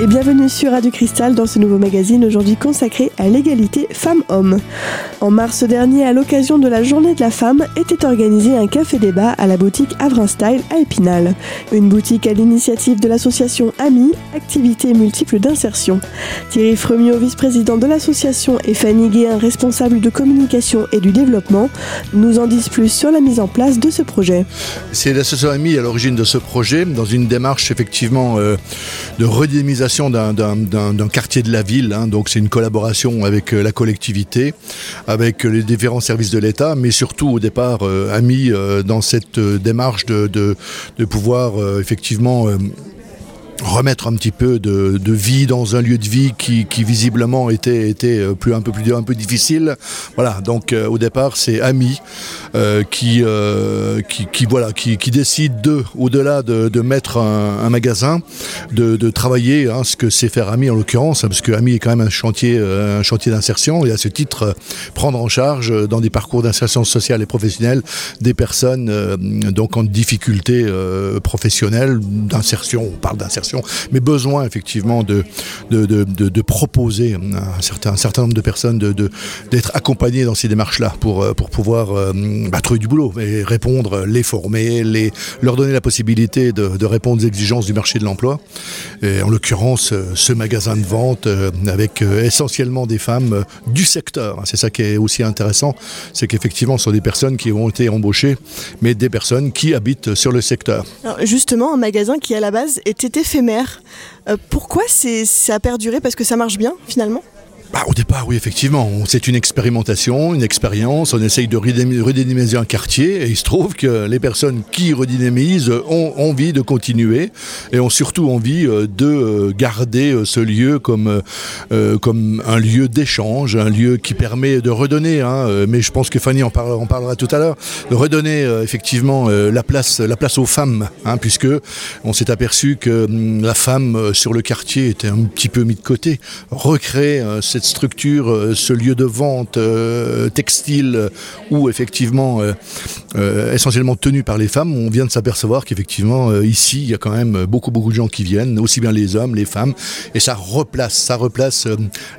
et bienvenue sur Radio Cristal dans ce nouveau magazine aujourd'hui consacré à l'égalité femmes-hommes. En mars dernier, à l'occasion de la journée de la femme, était organisé un café-débat à la boutique Avrin Style à Épinal. Une boutique à l'initiative de l'association AMI, Activités multiples d'insertion. Thierry Fremio, vice-président de l'association, et Fanny Guéhin, responsable de communication et du développement, nous en disent plus sur la mise en place de ce projet. C'est l'association AMI à l'origine de ce projet, dans une démarche effectivement euh, de redynamisation d'un quartier de la ville. Hein. donc c'est une collaboration avec euh, la collectivité, avec les différents services de l'État, mais surtout au départ euh, amis euh, dans cette démarche de, de pouvoir effectivement remettre un petit peu de, vie dans un lieu de vie qui, visiblement était, était euh, plus, un, peu plus, un peu difficile. Voilà, donc euh, au départ, c'est Ami euh, qui, qui, voilà, qui, décide de, au-delà de, mettre un, magasin, de, travailler hein, ce que c'est faire Ami en l'occurrence, parce que Ami est quand même un chantier, un chantier d'insertion et à ce titre, prendre en charge dans des parcours d'insertion sociale et professionnelle des personnes donc en difficulté professionnelle, d'insertion, on parle d'insertion mais besoin effectivement de, de, proposer à un certain, un certain nombre de personnes d'être accompagnées dans ces démarches-là pour, euh, pour pouvoir euh, bah, trouver du boulot et répondre, les former, les, leur donner la possibilité de, répondre aux exigences du marché de l'emploi. En l'occurrence, euh, ce magasin de vente avec essentiellement des femmes du secteur. C'est ça qui est aussi intéressant, c'est qu'effectivement, ce sont des personnes qui ont été embauchées, mais des personnes qui habitent sur le secteur. justement, un magasin qui à la base était fait euh, pourquoi ça a perduré? Parce que ça marche bien finalement? Bah, au départ, oui, effectivement. C'est une expérimentation, une expérience. On essaye de redynamiser un quartier et il se trouve que les personnes qui redynamisent ont envie de continuer et ont surtout envie euh, de euh, garder euh, ce lieu comme, comme un lieu d'échange, un lieu qui permet de redonner, hein, mais je pense que Fanny en parlera, tout à l'heure, de redonner effectivement la, place, la place aux femmes, hein, puisque on s'est aperçu que hum, la femme sur le quartier était un petit peu mise de côté. Recréer cette structure, euh, ce lieu de vente euh, textile euh, où effectivement essentiellement tenu par les femmes, on vient de s'apercevoir qu'effectivement ici il y a quand même beaucoup beaucoup de gens qui viennent, aussi bien les hommes, les femmes, et ça replace, ça replace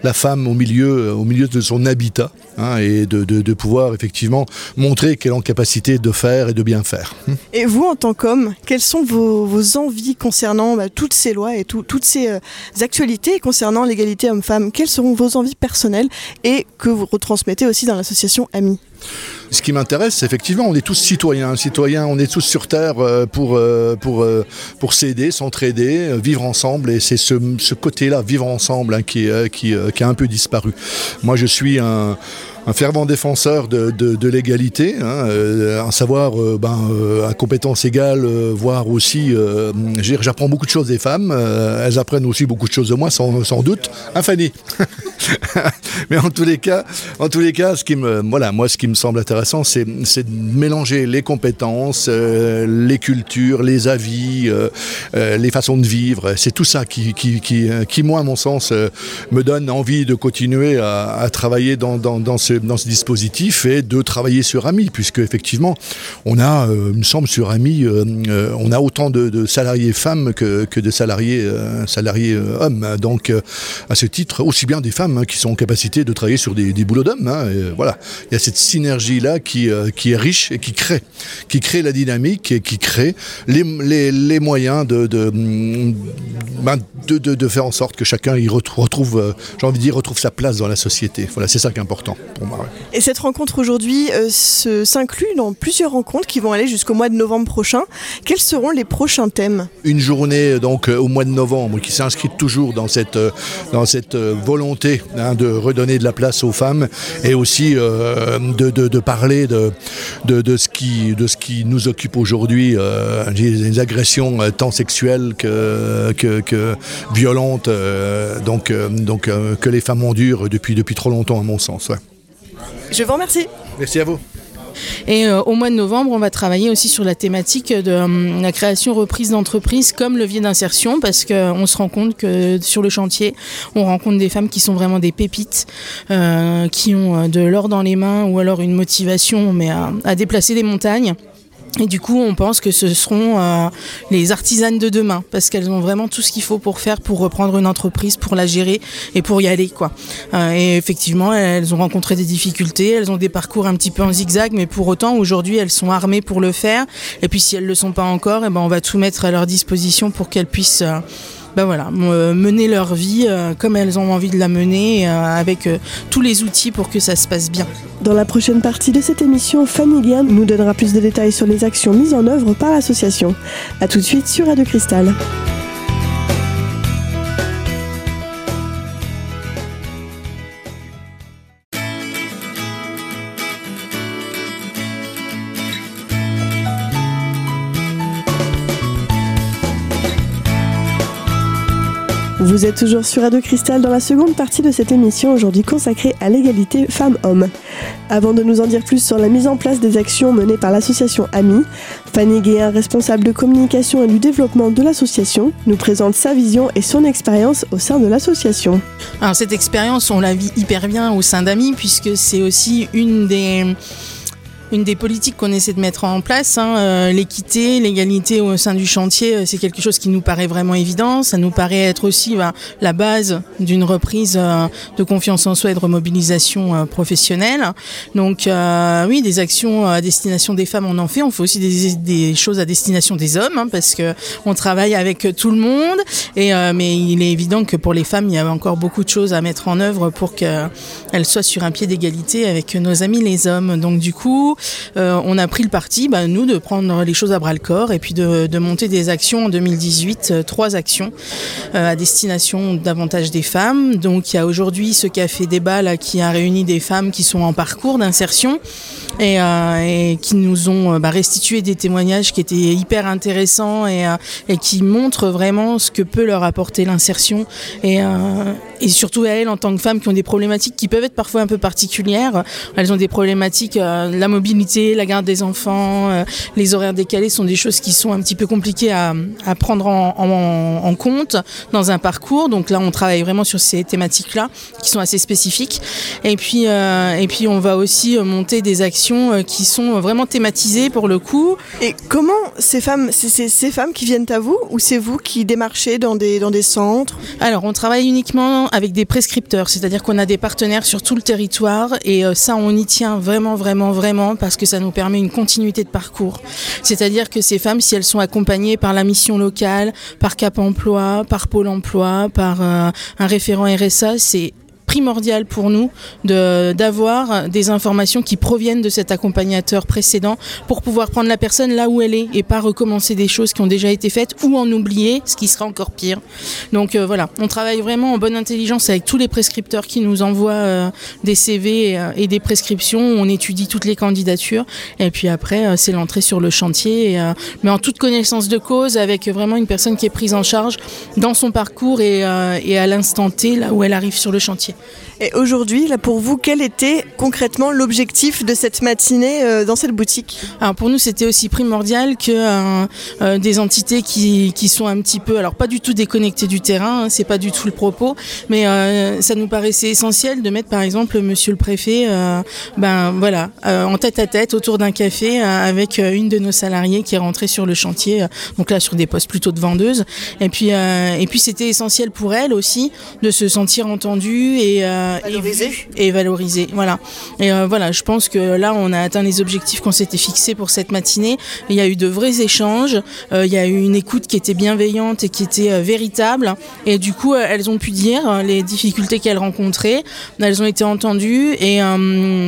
la femme au milieu, au milieu de son habitat hein, et de, pouvoir effectivement montrer qu'elle est en capacité de faire et de bien faire. Et vous en tant qu'homme, quelles sont vos, envies concernant bah, toutes ces lois et toutes ces actualités concernant l'égalité homme-femme? Quelles seront vos envies personnelles et que vous retransmettez aussi dans l'association AMI ce qui m'intéresse, effectivement, on est tous citoyens. Citoyens, on est tous sur Terre euh, pour, euh, pour, euh, pour s'aider, s'entraider, vivre ensemble. Et c'est ce, côté-là, vivre ensemble, hein, qui, qui, qui, a un peu disparu. Moi, je suis un, un fervent défenseur de, de, l'égalité, hein, euh, à savoir euh, ben, euh, à compétence égale, voire aussi, j'apprends beaucoup de choses des femmes, elles apprennent aussi beaucoup de choses de moi, sans, sans doute. Hein, Fanny Mais en tous les cas, en tous les cas, ce qui me, voilà, moi, ce qui me semble intéressant, c'est de mélanger les compétences, les cultures, les avis, les façons de vivre. C'est tout ça qui, qui, qui, qui, moi, à mon sens, me donne envie de continuer à, à travailler dans, dans, dans ce dans ce dispositif est de travailler sur AMI, puisque effectivement, on a, euh, il me semble, sur AMI, euh, euh, on a autant de, salariés femmes que, de salariés, salariés hommes. Donc, à ce titre, aussi bien des femmes hein, qui sont en capacité de travailler sur des, boulots d'hommes. Hein, voilà, il y a cette synergie-là qui, qui est riche et qui crée, qui crée la dynamique et qui crée les, les, moyens de, ben, de, de, faire en sorte que chacun y retrouve, j'ai envie de dire, retrouve sa place dans la société. Voilà, c'est ça qui est important. Et cette rencontre aujourd'hui euh, s'inclut dans plusieurs rencontres qui vont aller jusqu'au mois de novembre prochain. Quels seront les prochains thèmes? Une journée euh, donc euh, au mois de novembre qui s'inscrit toujours dans cette, dans cette volonté hein, de redonner de la place aux femmes et aussi de, parler de, de, ce qui, de ce qui nous occupe aujourd'hui, les agressions tant sexuelles que, que, violentes, donc, donc que les femmes endurent depuis, depuis trop longtemps à mon sens. Je vous remercie. Merci à vous. Et euh, au mois de novembre, on va travailler aussi sur la thématique de euh, la création reprise d'entreprise comme levier d'insertion parce qu'on se rend compte que sur le chantier, on rencontre des femmes qui sont vraiment des pépites, euh, qui ont de l'or dans les mains ou alors une motivation mais à déplacer des montagnes Et du coup, on pense que ce seront euh, les artisanes de demain, parce qu'elles ont vraiment tout ce qu'il faut pour faire, pour reprendre une entreprise, pour la gérer et pour y aller, quoi. Euh, et effectivement, elles ont rencontré des difficultés, elles ont des parcours un petit peu en zigzag, mais pour autant, aujourd'hui, elles sont armées pour le faire. Et puis, si elles le sont pas encore, eh ben, on va tout mettre à leur disposition pour qu'elles puissent euh, ben voilà, mener leur vie euh, comme elles ont envie de la mener, euh, avec euh, tous les outils pour que ça se passe bien. Dans la prochaine partie de cette émission, Fanny Guern nous donnera plus de détails sur les actions mises en œuvre par l'association. A tout de suite sur Radio Cristal. Vous êtes toujours sur Radio Cristal dans la seconde partie de cette émission aujourd'hui consacrée à l'égalité femmes-hommes. Avant de nous en dire plus sur la mise en place des actions menées par l'association AMI, Fanny Guéhin, responsable de communication et du développement de l'association, nous présente sa vision et son expérience au sein de l'association. Alors cette expérience, on la vit hyper bien au sein d'AMI puisque c'est aussi une des une des politiques qu'on essaie de mettre en place. Hein, euh, l'équité, l'égalité au sein du chantier, euh, c'est quelque chose qui nous paraît vraiment évident. Ça nous paraît être aussi bah, la base d'une reprise euh, de confiance en soi et de remobilisation professionnelle. Donc oui, des actions à destination des femmes, on en fait. On fait aussi des, des choses à destination des hommes hein, parce que on travaille avec tout le monde. Et mais il est évident que pour les femmes, il y a encore beaucoup de choses à mettre en œuvre pour qu'elles soient sur un pied d'égalité avec nos amis les hommes. Donc du coup, euh, on a pris le parti, bah, nous, de prendre les choses à bras le corps et puis de, monter des actions en 2018, euh, trois actions euh, à destination davantage des femmes. Donc il y a aujourd'hui ce café débat là, qui a réuni des femmes qui sont en parcours d'insertion et, qui nous ont bah, restitué des témoignages qui étaient hyper intéressants et, qui montrent vraiment ce que peut leur apporter l'insertion et, surtout à elles en tant que femmes qui ont des problématiques qui peuvent être parfois un peu particulières. Elles ont des problématiques, la la garde des enfants, euh, les horaires décalés sont des choses qui sont un petit peu compliquées à, prendre en, compte dans un parcours. Donc là, on travaille vraiment sur ces thématiques-là qui sont assez spécifiques. Et puis, euh, et puis on va aussi monter des actions euh, qui sont vraiment thématisées pour le coup. Et comment ces femmes, c'est ces femmes qui viennent à vous ou c'est vous qui démarchez dans des, dans des centres? Alors, on travaille uniquement avec des prescripteurs, c'est-à-dire qu'on a des partenaires sur tout le territoire et ça, on y tient vraiment, vraiment, vraiment parce que ça nous permet une continuité de parcours. C'est-à-dire que ces femmes, si elles sont accompagnées par la mission locale, par Cap Emploi, par Pôle Emploi, par euh, un référent RSA, c'est primordial pour nous d'avoir des informations qui proviennent de cet accompagnateur précédent pour pouvoir prendre la personne là où elle est et pas recommencer des choses qui ont déjà été faites ou en oublier, ce qui sera encore pire. Donc euh, voilà, on travaille vraiment en bonne intelligence avec tous les prescripteurs qui nous envoient euh, des CV euh, et, des prescriptions. On étudie toutes les candidatures et puis après c'est l'entrée sur le chantier, mais en toute connaissance de cause avec vraiment une personne qui est prise en charge dans son parcours et à l'instant T là où elle arrive sur le chantier. Et aujourd'hui, là pour vous, quel était concrètement l'objectif de cette matinée euh, dans cette boutique? Alors pour nous, c'était aussi primordial que euh, euh, des entités qui, qui, sont un petit peu, alors pas du tout déconnectées du terrain, hein, c'est pas du tout le propos, mais ça nous paraissait essentiel de mettre par exemple Monsieur le Préfet, ben voilà, en tête à tête autour d'un café avec une de nos salariés qui est rentrée sur le chantier, donc là sur des postes plutôt de vendeuse. Et puis et puis c'était essentiel pour elle aussi de se sentir entendue et et valoriser. Voilà. Et euh, voilà, je pense que là, on a atteint les objectifs qu'on s'était fixés pour cette matinée. Il y a eu de vrais échanges. Euh, il y a eu une écoute qui était bienveillante et qui était euh, véritable. Et du coup, elles ont pu dire les difficultés qu'elles rencontraient. Elles ont été entendues. Et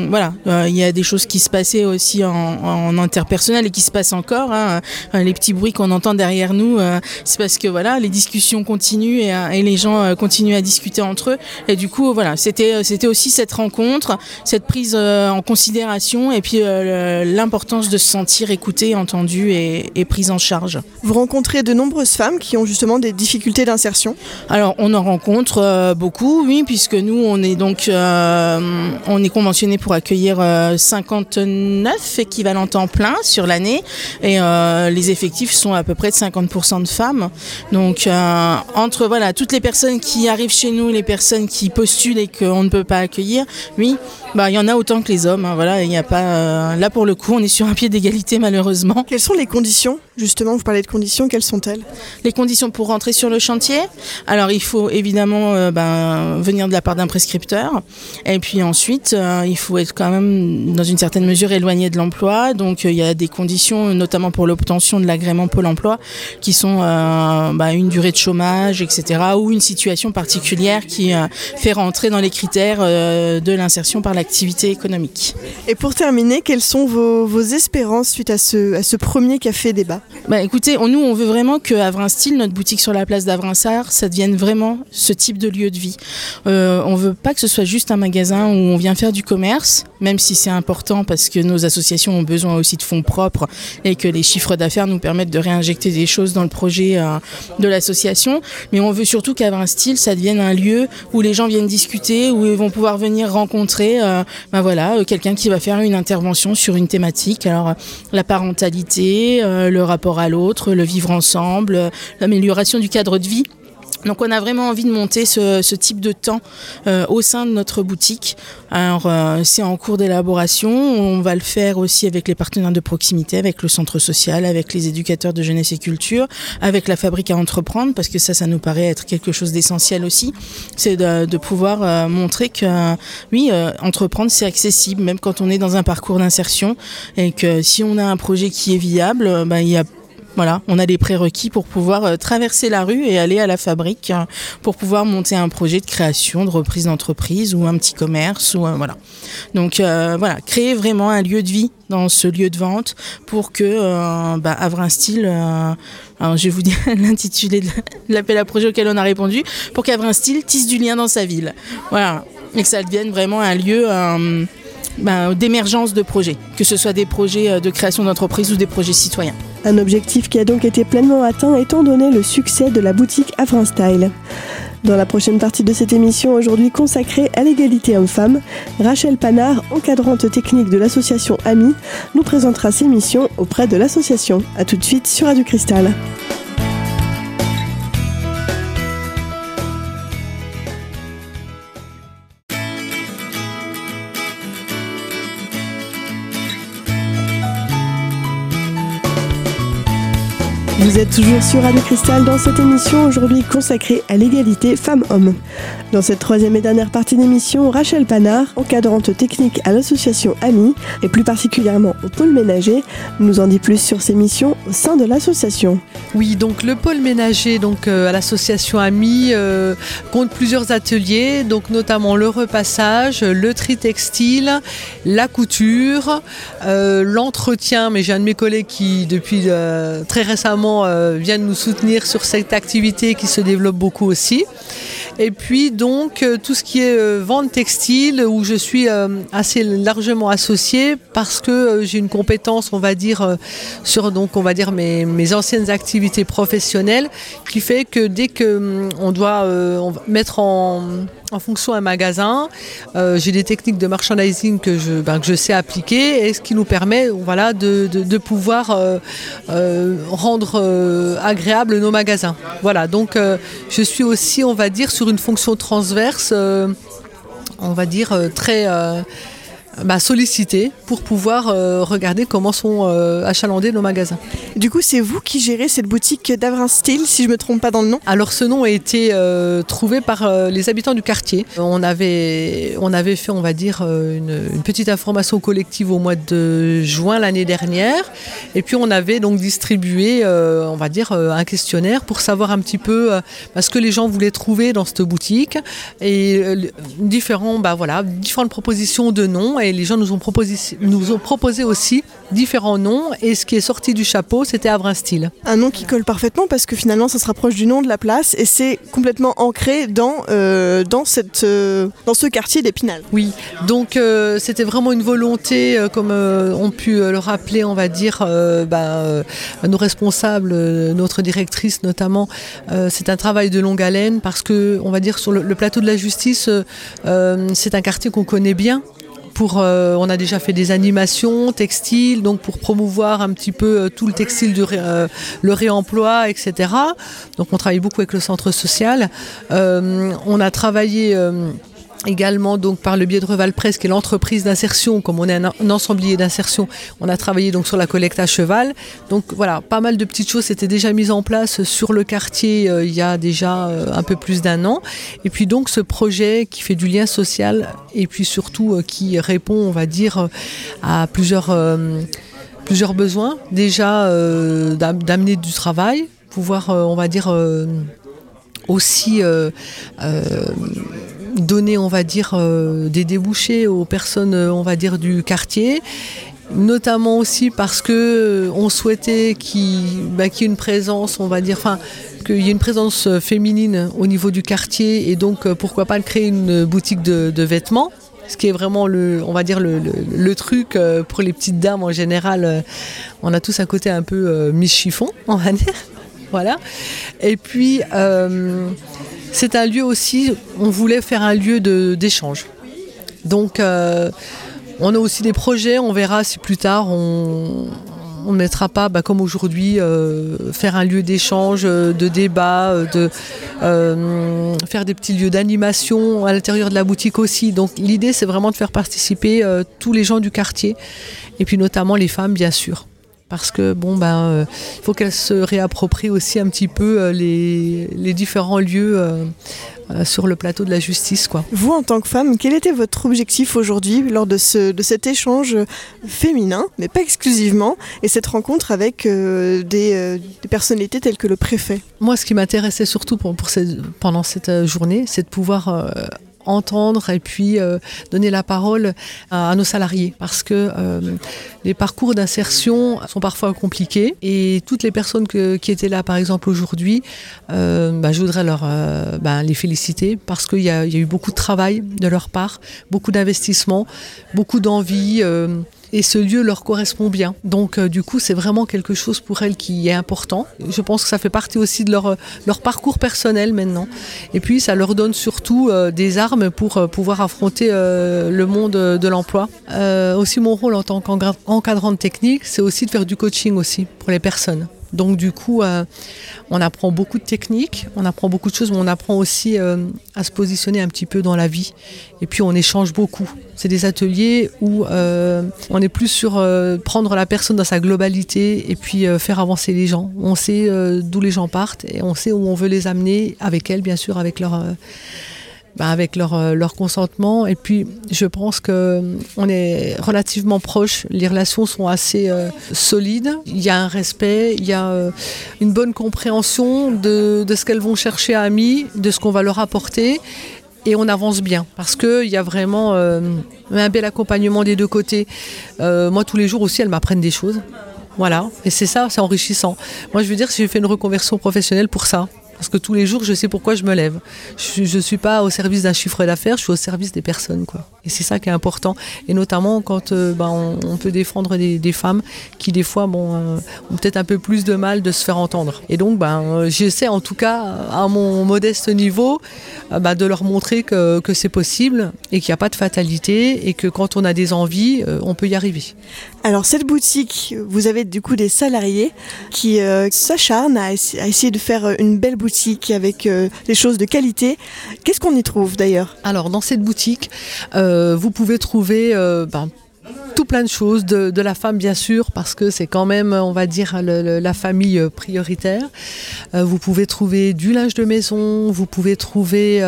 voilà, il y a des choses qui se passaient aussi en, interpersonnel et qui se passent encore. Hein. Les petits bruits qu'on entend derrière nous, c'est parce que voilà, les discussions continuent et, et les gens continuent à discuter entre eux. Et du coup, voilà, c'était euh, c'était aussi cette rencontre, cette prise euh, en considération et puis euh, l'importance de se sentir écouté, entendu et, et prise en charge. Vous rencontrez de nombreuses femmes qui ont justement des difficultés d'insertion Alors on en rencontre beaucoup, oui, puisque nous on est donc on est conventionné pour accueillir 59 équivalents temps plein sur l'année et les effectifs sont à peu près de 50% de femmes. Donc entre voilà toutes les personnes qui arrivent chez nous, les personnes qui postulent postulent et qu'on ne peut pas accueillir, oui, bah il y en a autant que les hommes. Hein, voilà, il n'y a pas. Euh, là pour le coup, on est sur un pied d'égalité malheureusement. Quelles sont les conditions? Justement, vous parlez de conditions. Quelles sont-elles? Les conditions pour rentrer sur le chantier. Alors, il faut évidemment euh, ben, venir de la part d'un prescripteur, et puis ensuite, euh, il faut être quand même dans une certaine mesure éloigné de l'emploi. Donc, il y a des conditions, notamment pour l'obtention de l'agrément Pôle Emploi, qui sont ben, une durée de chômage, etc., ou une situation particulière qui fait rentrer dans les critères de l'insertion par la activité économique. Et pour terminer, quelles sont vos, espérances suite à ce, à ce premier café débat? Bah, Écoutez, nous, on veut vraiment que notre boutique sur la place d'Avrinsard, ça devienne vraiment ce type de lieu de vie. Euh, on veut pas que ce soit juste un magasin où on vient faire du commerce, même si c'est important parce que nos associations ont besoin aussi de fonds propres et que les chiffres d'affaires nous permettent de réinjecter des choses dans le projet euh, de l'association. Mais on veut surtout Style, ça devienne un lieu où les gens viennent discuter, où ils vont pouvoir venir rencontrer ben voilà, euh, quelqu'un qui va faire une intervention sur une thématique. Alors la parentalité, le rapport à l'autre, le vivre ensemble, l'amélioration du cadre de vie. Donc on a vraiment envie de monter ce, type de temps euh, au sein de notre boutique. Alors euh, c'est en cours d'élaboration, on va le faire aussi avec les partenaires de proximité, avec le centre social, avec les éducateurs de jeunesse et culture, avec la fabrique à entreprendre, parce que ça, ça nous paraît être quelque chose d'essentiel aussi. C'est de, pouvoir euh, montrer que oui, entreprendre c'est accessible, même quand on est dans un parcours d'insertion, et que si on a un projet qui est viable, ben, il y a voilà, on a les prérequis pour pouvoir euh, traverser la rue et aller à la fabrique euh, pour pouvoir monter un projet de création, de reprise d'entreprise ou un petit commerce ou euh, voilà. Donc voilà, créer vraiment un lieu de vie dans ce lieu de vente pour que bah, un style alors je vais vous dire l'intitulé de l'appel à projet auquel on a répondu, pour qu'Avrin Style tisse du lien dans sa ville. Voilà, et que ça devienne vraiment un lieu bah, d'émergence de projets, que ce soit des projets de création d'entreprise ou des projets citoyens. Un objectif qui a donc été pleinement atteint étant donné le succès de la boutique Afrin Style. Dans la prochaine partie de cette émission, aujourd'hui consacrée à l'égalité homme-femme, Rachel Panard, encadrante technique de l'association AMI, nous présentera ses missions auprès de l'association. A tout de suite sur Radio Cristal. Toujours sur Radio Cristal dans cette émission aujourd'hui consacrée à l'égalité femmes-hommes. Dans cette troisième et dernière partie d'émission, Rachel Panard, encadrante technique à l'association AMI et plus particulièrement au pôle ménager, nous en dit plus sur ses missions au sein de l'association. Oui, donc le pôle ménager donc euh, à l'association AMI euh, compte plusieurs ateliers, donc notamment le repassage, le tri textile, la couture, euh, l'entretien. Mais j'ai un de mes collègues qui depuis très récemment vient de nous soutenir sur cette activité qui se développe beaucoup aussi. Et puis donc euh, tout ce qui est euh, vente textile où je suis euh, assez largement associée parce que j'ai une compétence, on va dire, sur donc on va dire mes, mes, anciennes activités professionnelles qui fait que dès que hum, on doit mettre en en fonction d'un magasin. Euh, j'ai des techniques de merchandising que je, ben, que je sais appliquer et ce qui nous permet voilà, de, de, pouvoir euh, euh, rendre agréable nos magasins. Voilà, donc je suis aussi, on va dire, sur une fonction transverse, on va dire, très bah, sollicité pour pouvoir euh, regarder comment sont euh, achalandés nos magasins. Du coup, c'est vous qui gérez cette boutique d'Avrin Style, si je ne me trompe pas dans le nom? Alors, ce nom a été euh, trouvé par les habitants du quartier. On avait, on avait fait, on va dire, une, une, petite information collective au mois de juin l'année dernière. Et puis, on avait donc distribué, on va dire, un questionnaire pour savoir un petit peu ce que les gens voulaient trouver dans cette boutique et différents, bah, voilà, différentes propositions de noms et les gens nous ont proposé, nous ont proposé aussi différents noms et ce qui est sorti du chapeau c'était Avrin Style. Un nom qui colle parfaitement parce que finalement ça se rapproche du nom de la place et c'est complètement ancré dans, euh, dans, cette, euh, dans ce quartier d'Épinal. Oui, donc euh, c'était vraiment une volonté comme ont pu le rappeler on va dire bah, nos responsables, notre directrice notamment, c'est un travail de longue haleine parce que on va dire sur le plateau de la justice c'est un quartier qu'on connaît bien euh, on a déjà fait des animations textiles, donc pour promouvoir un petit peu euh, tout le textile, euh, le réemploi, etc. Donc on travaille beaucoup avec le centre social. on a travaillé Également, donc, par le biais de Reval Presse, qui est l'entreprise d'insertion, comme on est un, ensemblier d'insertion, on a travaillé donc sur la collecte à cheval. Donc voilà, pas mal de petites choses étaient déjà mises en place sur le quartier euh, il y a déjà euh, un peu plus d'un an. Et puis donc ce projet qui fait du lien social et puis surtout euh, qui répond, on va dire, à plusieurs, plusieurs besoins. Déjà d'amener du travail, pouvoir, on va dire, aussi donner, on va dire, euh, des débouchés aux personnes, euh, on va dire, du quartier notamment aussi parce que euh, on souhaitait bah, qu'il y ait une présence, on va dire, enfin, qu'il y ait une présence féminine au niveau du quartier et donc pourquoi pas créer une boutique de, vêtements. Ce qui est vraiment le, on va dire le, truc pour les petites dames en général. On a tous un côté un peu mi-chiffon, on va dire. Voilà. Et puis, c'est un lieu aussi, on voulait faire un lieu d'échange. Donc, euh, on a aussi des projets, on verra si plus tard on ne mettra pas, bah, comme aujourd'hui, euh, faire un lieu d'échange, euh, de débat, de faire des petits lieux d'animation à l'intérieur de la boutique aussi. Donc l'idée, c'est vraiment de faire participer tous les gens du quartier, et puis notamment les femmes, bien sûr parce que bon ben euh, il faut qu'elle se réapproprie aussi un petit peu euh, les, différents lieux euh, sur le plateau de la justice quoi. Vous en tant que femme, quel était votre objectif aujourd'hui lors de, ce, de cet échange féminin, mais pas exclusivement, et cette rencontre avec des, personnalités telles que le préfet? Moi ce qui m'intéressait surtout pour, pendant cette journée, c'est de pouvoir entendre et puis euh, donner la parole à, nos salariés. Parce que euh, les parcours d'insertion sont parfois compliqués et toutes les personnes qui étaient là par exemple aujourd'hui, euh, bah, je voudrais leur bah, les féliciter parce qu'il y, y, a eu beaucoup de travail de leur part, beaucoup d'investissement, beaucoup d'envie et ce lieu leur correspond bien. Donc euh, du coup, c'est vraiment quelque chose pour elles qui est important. Je pense que ça fait partie aussi de leur, euh, leur parcours personnel maintenant. Et puis, ça leur donne surtout euh, des armes pour pouvoir affronter le monde de l'emploi. aussi, mon rôle en tant qu'encadrante technique, c'est aussi de faire du coaching aussi pour les personnes. Donc du coup, euh, on apprend beaucoup de techniques, on apprend beaucoup de choses, mais on apprend aussi euh, à se positionner un petit peu dans la vie. Et puis on échange beaucoup. C'est des ateliers où euh, on est plus sur prendre la personne dans sa globalité et puis faire avancer les gens. On sait d'où les gens partent et on sait où on veut les amener avec elles, bien sûr, avec leur bah, avec leur, euh, leur, consentement. Et puis, je pense qu'on euh, est relativement proches. Les relations sont assez euh, solides. Il y a un respect, il y a une bonne compréhension de, ce qu'elles vont chercher à Ami, de ce qu'on va leur apporter. Et on avance bien parce qu'il y a vraiment un bel accompagnement des deux côtés. moi, tous les jours aussi, elles m'apprennent des choses. Voilà. Et c'est ça, c'est enrichissant. Moi, je veux dire, j'ai fait une reconversion professionnelle pour ça, parce que tous les jours, je sais pourquoi je me lève. Je ne suis pas au service d'un chiffre d'affaires, je suis au service des personnes. Quoi. Et c'est ça qui est important. Et notamment quand euh, ben, on, peut défendre des, femmes qui, des fois, bon, euh, ont peut-être un peu plus de mal de se faire entendre. Et donc, euh, j'essaie, en tout cas, à mon modeste niveau, ben, de leur montrer que, que c'est possible et qu'il n'y a pas de fatalité et que quand on a des envies, on peut y arriver. Alors, cette boutique, vous avez du coup des salariés qui s'acharnent à, essayer de faire une belle boutique avec euh, des choses de qualité. Qu'est-ce qu'on y trouve d'ailleurs? Alors dans cette boutique, euh, vous pouvez trouver euh, ben, tout plein de choses, de, la femme bien sûr, parce que c'est quand même, on va dire, la famille prioritaire. vous pouvez trouver du linge de maison, vous pouvez trouver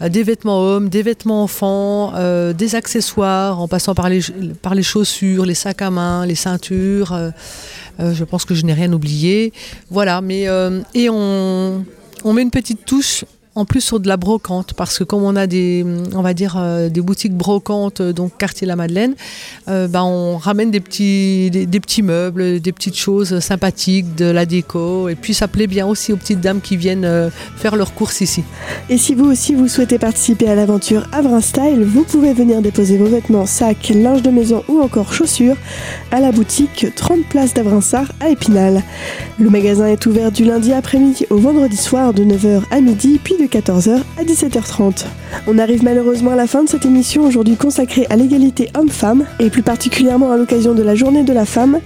des vêtements hommes, des vêtements enfants, des accessoires, en passant par les, par les chaussures, les sacs à main, les ceintures. Euh, je pense que je n'ai rien oublié. Voilà, mais euh, et on, on met une petite touche en plus sur de la brocante parce que comme on a des on va dire euh, des boutiques brocantes donc quartier la Madeleine bah, on ramène des petits des, petits meubles des petites choses sympathiques de la déco et puis ça plaît bien aussi aux petites dames qui viennent faire leurs courses ici. Et si vous aussi vous souhaitez participer à l'aventure Avrin Style vous pouvez venir déposer vos vêtements sacs linge de maison ou encore chaussures à la boutique 30 places d'Avrinsart à Épinal. Le magasin est ouvert du lundi après-midi au vendredi soir de 9h à midi puis de 14h à 17h30. On arrive malheureusement à la fin de cette émission aujourd'hui consacrée à l'égalité homme-femme et plus particulièrement à l'occasion de la journée de la femme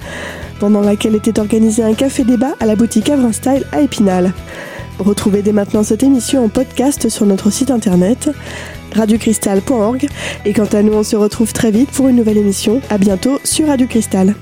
pendant laquelle était organisé un café débat à la boutique Avrin Style à Épinal. Retrouvez dès maintenant cette émission en podcast sur notre site internet radiocristal.org. Et quant à nous, on se retrouve très vite pour une nouvelle émission. À bientôt sur Radio Cristal.